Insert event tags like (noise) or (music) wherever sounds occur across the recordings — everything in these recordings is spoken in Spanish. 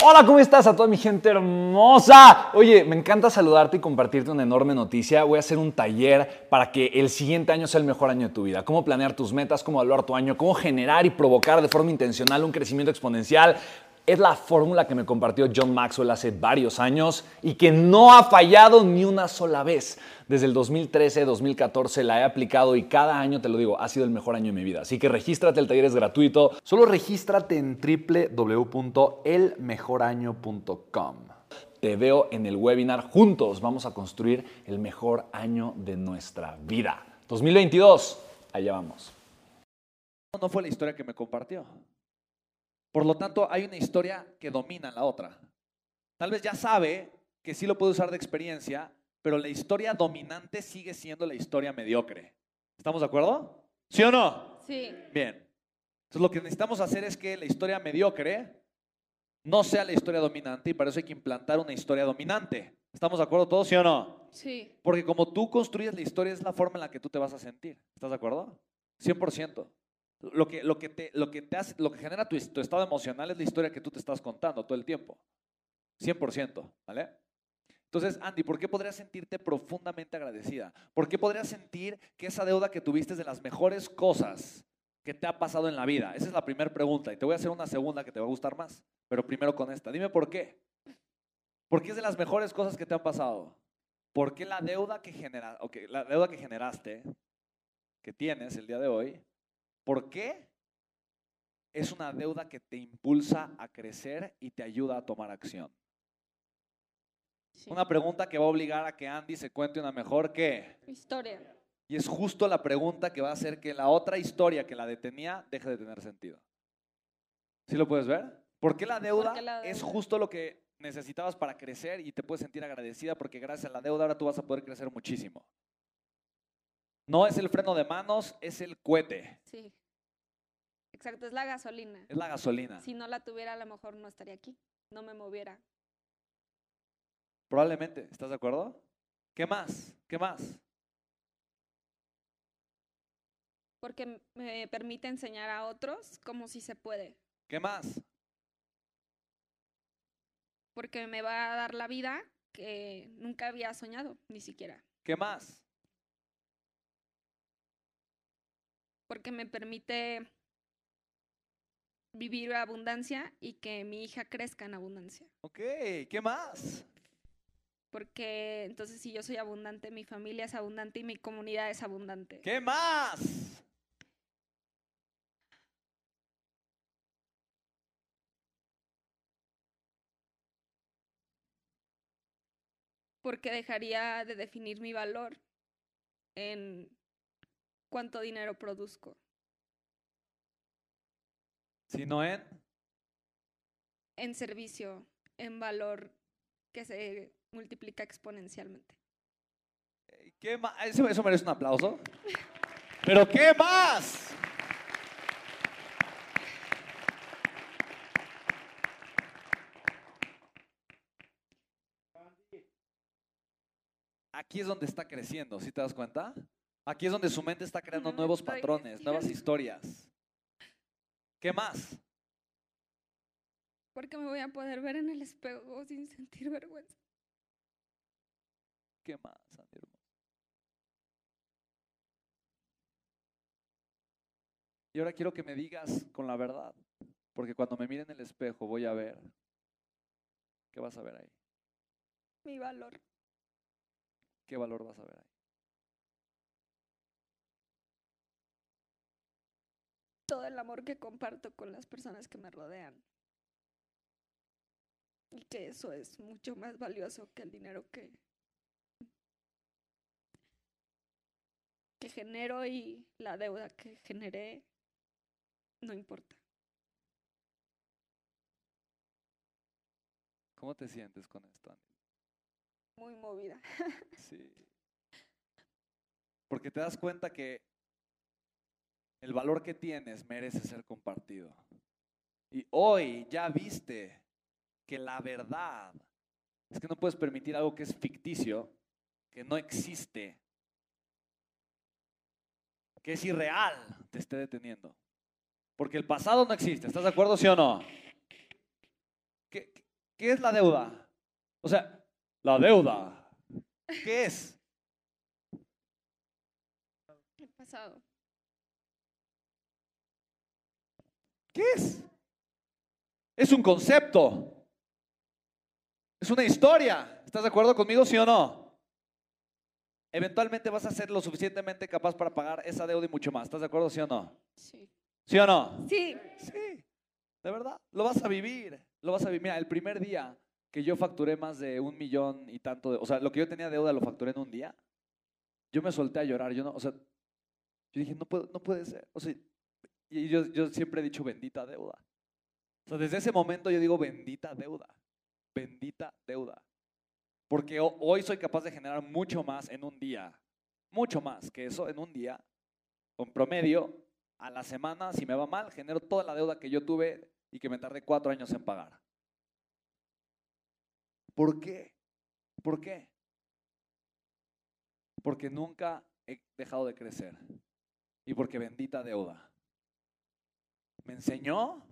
Hola, ¿cómo estás a toda mi gente hermosa? Oye, me encanta saludarte y compartirte una enorme noticia. Voy a hacer un taller para que el siguiente año sea el mejor año de tu vida. Cómo planear tus metas, cómo evaluar tu año, cómo generar y provocar de forma intencional un crecimiento exponencial. Es la fórmula que me compartió John Maxwell hace varios años y que no ha fallado ni una sola vez. Desde el 2013, 2014 la he aplicado y cada año, te lo digo, ha sido el mejor año de mi vida. Así que regístrate, el taller es gratuito. Solo regístrate en www.elmejoraño.com. Te veo en el webinar. Juntos vamos a construir el mejor año de nuestra vida. 2022, allá vamos. No fue la historia que me compartió. Por lo tanto, hay una historia que domina la otra. Tal vez ya sabe que sí lo puede usar de experiencia, pero la historia dominante sigue siendo la historia mediocre. ¿Estamos de acuerdo? ¿Sí o no? Sí. Bien. Entonces lo que necesitamos hacer es que la historia mediocre no sea la historia dominante y para eso hay que implantar una historia dominante. ¿Estamos de acuerdo todos, sí o no? Sí. Porque como tú construyes la historia es la forma en la que tú te vas a sentir. ¿Estás de acuerdo? 100%. Lo que, lo que, te, lo que, te hace, lo que genera tu, estado emocional es la historia que tú te estás contando todo el tiempo. 100%, ¿vale? Entonces, Andy, ¿por qué podrías sentirte profundamente agradecida? ¿Por qué podrías sentir que esa deuda que tuviste es de las mejores cosas que te ha pasado en la vida? Esa es la primera pregunta. Y te voy a hacer una segunda que te va a gustar más. Pero primero con esta. Dime por qué. ¿Por qué es de las mejores cosas que te han pasado? ¿Por qué la deuda que, genera, okay, la deuda que generaste, que tienes el día de hoy, ¿por qué es una deuda que te impulsa a crecer y te ayuda a tomar acción? sí. Una pregunta que va a obligar a que Andy se cuente una mejor que... Historia. Y es justo la pregunta que va a hacer que la otra historia que la detenía deje de tener sentido. ¿Sí lo puedes ver? ¿Por qué la deuda, la es justo lo que necesitabas para crecer y te puedes sentir agradecida porque gracias a la deuda ahora tú vas a poder crecer muchísimo? No es el freno de manos, es el cohete, Sí. Exacto, es la gasolina. es la gasolina. Si no la tuviera, a lo mejor no estaría aquí. No me moviera. Probablemente, ¿estás de acuerdo? ¿Qué más? ¿Qué más? Porque me permite enseñar a otros cómo sí se puede. ¿Qué más? Porque me va a dar la vida que nunca había soñado, ni siquiera. ¿Qué más? Porque me permite vivir abundancia y que mi hija crezca en abundancia. Ok, ¿qué más? Porque entonces si yo soy abundante, mi familia es abundante y mi comunidad es abundante. ¿Qué más? porque dejaría de definir mi valor en cuánto dinero produzco. Si no en... en servicio, en valor que se multiplica exponencialmente. ¿Qué más? Eso, eso merece un aplauso. (laughs) ¿Pero qué más? Aquí es donde está creciendo, ¿sí te das cuenta? Aquí es donde su mente está creando nuevos patrones, nuevas historias. ¿Qué más? Porque me voy a poder ver en el espejo sin sentir vergüenza. ¿Qué más, Andy? Y ahora quiero que me digas con la verdad, porque cuando me mire en el espejo voy a ver. ¿Qué vas a ver ahí? Mi valor. ¿Qué valor vas a ver ahí? Todo el amor que comparto con las personas que me rodean. Y que eso es mucho más valioso que el dinero que, que genero y la deuda que generé. No importa. ¿Cómo te sientes con esto, Andy? Muy movida. (laughs) Sí. Porque te das cuenta que el valor que tienes merece ser compartido. Y hoy ya viste que la verdad es que no puedes permitir algo que es ficticio, que no existe, que es irreal, te esté deteniendo. Porque el pasado no existe, ¿estás de acuerdo, sí o no? ¿Qué, ¿Qué es la deuda? O sea, la deuda. ¿Qué es? El pasado. ¿Qué es? Es un concepto. Es una historia. ¿Estás de acuerdo conmigo, sí o no? Eventualmente vas a ser lo suficientemente capaz para pagar esa deuda y mucho más. ¿Estás de acuerdo, sí o no? Sí. ¿Sí o no? Sí. Sí, de verdad. Lo vas a vivir. Lo vas a vivir. Mira, el primer día que yo facturé más de un millón y tanto, de, o sea, lo que yo tenía deuda lo facturé en un día. Yo me solté a llorar. Yo no, o sea, yo dije, no, puedo, no puede ser. O sea, y yo, yo siempre he dicho bendita deuda. O sea, desde ese momento yo digo bendita deuda. Bendita deuda. Porque ho- hoy soy capaz de generar mucho más en un día. Mucho más que eso en un día. Con promedio, a la semana, si me va mal, genero toda la deuda que yo tuve y que me tardé cuatro años en pagar. ¿Por qué? ¿Por qué? Porque nunca he dejado de crecer. Y porque bendita deuda. Me enseñó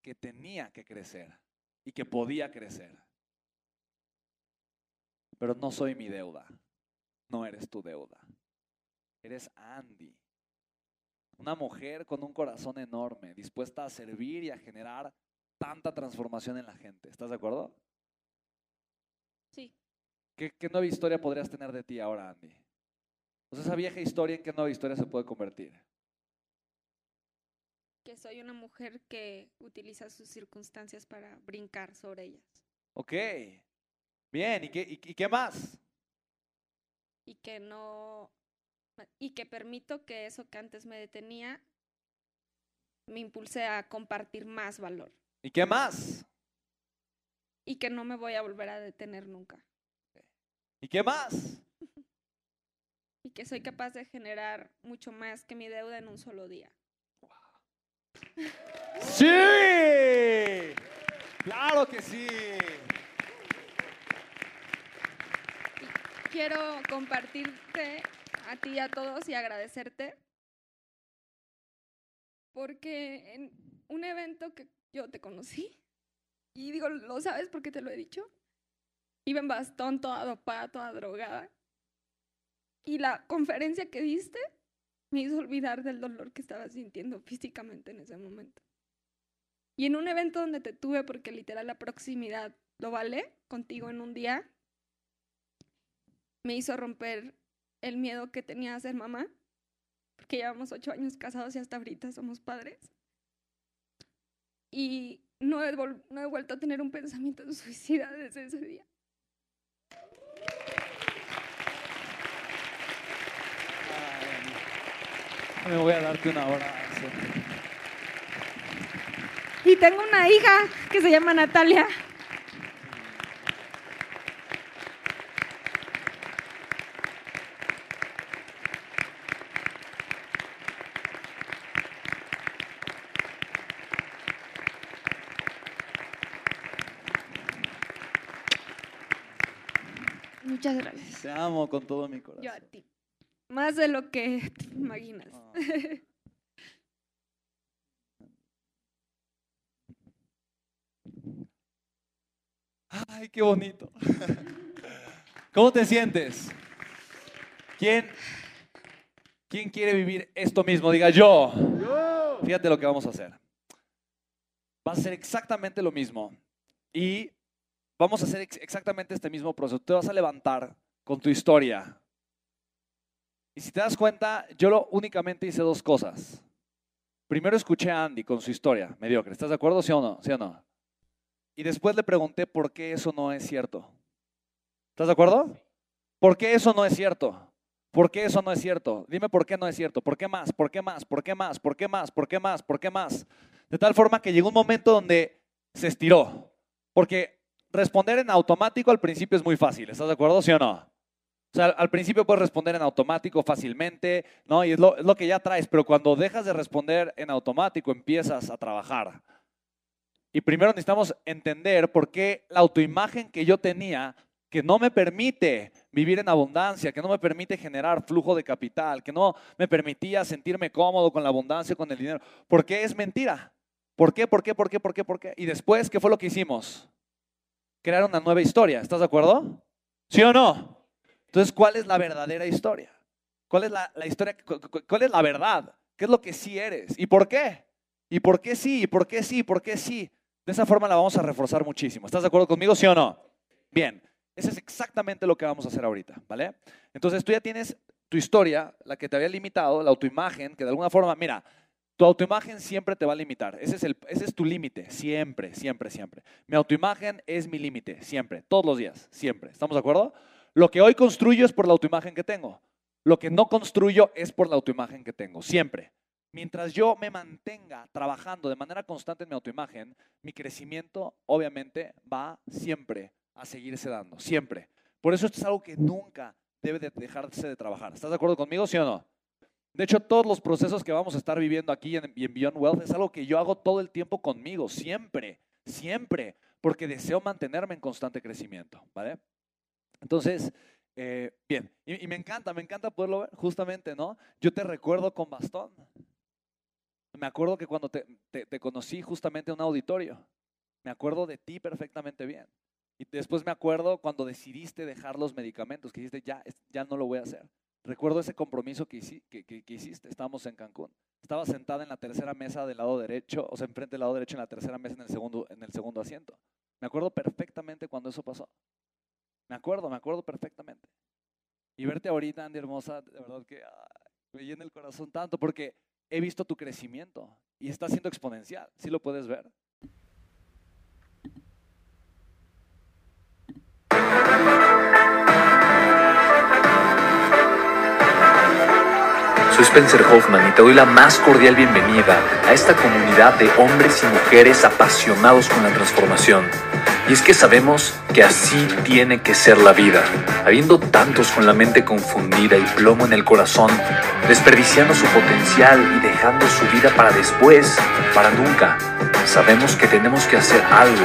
que tenía que crecer y que podía crecer. Pero no soy mi deuda. No eres tu deuda. Eres Andy. Una mujer con un corazón enorme, dispuesta a servir y a generar tanta transformación en la gente. ¿Estás de acuerdo? Sí. ¿Qué, qué nueva historia podrías tener de ti ahora, Andy? O sea, esa vieja historia, ¿en qué nueva historia se puede convertir? Que soy una mujer que utiliza sus circunstancias para brincar sobre ellas. Ok. Bien, ¿y qué, y- y qué más? Y que no. Y que permito que eso que antes me detenía me impulse a compartir más valor. ¿Y qué más? Y que no me voy a volver a detener nunca. ¿Y qué más? (laughs) Y que soy capaz de generar mucho más que mi deuda en un solo día. ¡Sí! ¡Claro que sí! Quiero compartirte a ti y a todos y agradecerte porque en un evento que yo te conocí, y digo, lo sabes porque te lo he dicho, iba en bastón, toda dopada, toda drogada, y la conferencia que diste me hizo olvidar del dolor que estaba sintiendo físicamente en ese momento. Y en un evento donde te tuve, porque literal la proximidad lo vale, contigo en un día, me hizo romper el miedo que tenía a ser mamá, porque llevamos ocho años casados y hasta ahorita somos padres. Y no he, vuelto a tener un pensamiento de suicida desde ese día. Me voy a darte una hora. Y tengo una hija que se llama Natalia. Muchas gracias. Te amo con todo mi Yo a corazón. ti. Más de lo que (laughs) te imaginas. Ah. Ay, qué bonito. (laughs) ¿Cómo te sientes? ¿Quién, quién quiere vivir esto mismo? Diga yo. Fíjate lo que vamos a hacer. Va a ser exactamente lo mismo. Y vamos a hacer ex- exactamente este mismo proceso. Te vas a levantar con tu historia. Y si te das cuenta, yo lo únicamente hice dos cosas. Primero escuché a Andy con su historia, mediocre. ¿Estás de acuerdo? ¿Sí o no? ¿Sí o no? Y después le pregunté por qué eso no es cierto. ¿Estás de acuerdo? ¿Por qué eso no es cierto? ¿Por qué eso no es cierto? Dime por qué no es cierto. ¿Por qué más? ¿Por qué más? ¿Por qué más? ¿Por qué más? ¿Por qué más? ¿Por qué más? De tal forma que llegó un momento donde se estiró. Porque responder en automático al principio es muy fácil. ¿Estás de acuerdo? ¿Sí o no? O sea, al principio puedes responder en automático fácilmente, ¿no? Y es lo, es lo que ya traes, pero cuando dejas de responder en automático empiezas a trabajar. Y primero necesitamos entender por qué la autoimagen que yo tenía, que no me permite vivir en abundancia, que no me permite generar flujo de capital, que no me permitía sentirme cómodo con la abundancia, con el dinero, ¿por qué es mentira? ¿Por qué? ¿Por qué? ¿Por qué? ¿Por qué? ¿Por qué? Y después, ¿qué fue lo que hicimos? crear una nueva historia. ¿Estás de acuerdo? ¿Sí o no? Entonces, ¿cuál es la verdadera historia? ¿Cuál es la, historia? ¿Cuál es la verdad? ¿Qué es lo que sí eres? ¿Y por qué? ¿Y por qué sí? ¿Y por qué sí? ¿Y por qué sí? De esa forma la vamos a reforzar muchísimo. ¿Estás de acuerdo conmigo, sí o no? Bien, eso es exactamente lo que vamos a hacer ahorita, ¿vale? Entonces tú ya tienes tu historia, la que te había limitado, la autoimagen, que de alguna forma, mira, tu autoimagen siempre te va a limitar. Ese es, el, ese es tu límite, siempre, siempre, siempre. Mi autoimagen es mi límite, siempre, todos los días, siempre. ¿Estamos de acuerdo? Lo que hoy construyo es por la autoimagen que tengo. Lo que no construyo es por la autoimagen que tengo, siempre. Mientras yo me mantenga trabajando de manera constante en mi autoimagen, mi crecimiento obviamente va siempre a seguirse dando, siempre. Por eso esto es algo que nunca debe de dejarse de trabajar. ¿Estás de acuerdo conmigo, sí o no? De hecho, todos los procesos que vamos a estar viviendo aquí en, en Beyond Wealth es algo que yo hago todo el tiempo conmigo, siempre, siempre, porque deseo mantenerme en constante crecimiento, ¿vale? Entonces, eh, bien, y, me encanta, me encanta poderlo ver, justamente, ¿no? Yo te recuerdo con bastón. Me acuerdo que cuando te, conocí justamente en un auditorio, me acuerdo de ti perfectamente bien. Y después me acuerdo cuando decidiste dejar los medicamentos, que dijiste, ya, ya no lo voy a hacer. Recuerdo ese compromiso que, que, que, hiciste. Estábamos en Cancún. Estaba sentada en la tercera mesa del lado derecho, o sea, enfrente del lado derecho en la tercera mesa en el segundo, en el segundo asiento. Me acuerdo perfectamente cuando eso pasó. Me acuerdo, me acuerdo perfectamente. Y verte ahorita, Andy Hermosa, de verdad que me llena el corazón tanto porque he visto tu crecimiento y está siendo exponencial. ¿Sí lo puedes ver? Soy Spencer Hoffman y te doy la más cordial bienvenida a esta comunidad de hombres y mujeres apasionados con la transformación. Y es que sabemos que así tiene que ser la vida, habiendo tantos con la mente confundida y plomo en el corazón, desperdiciando su potencial y dejando su vida para después, para nunca. Sabemos que tenemos que hacer algo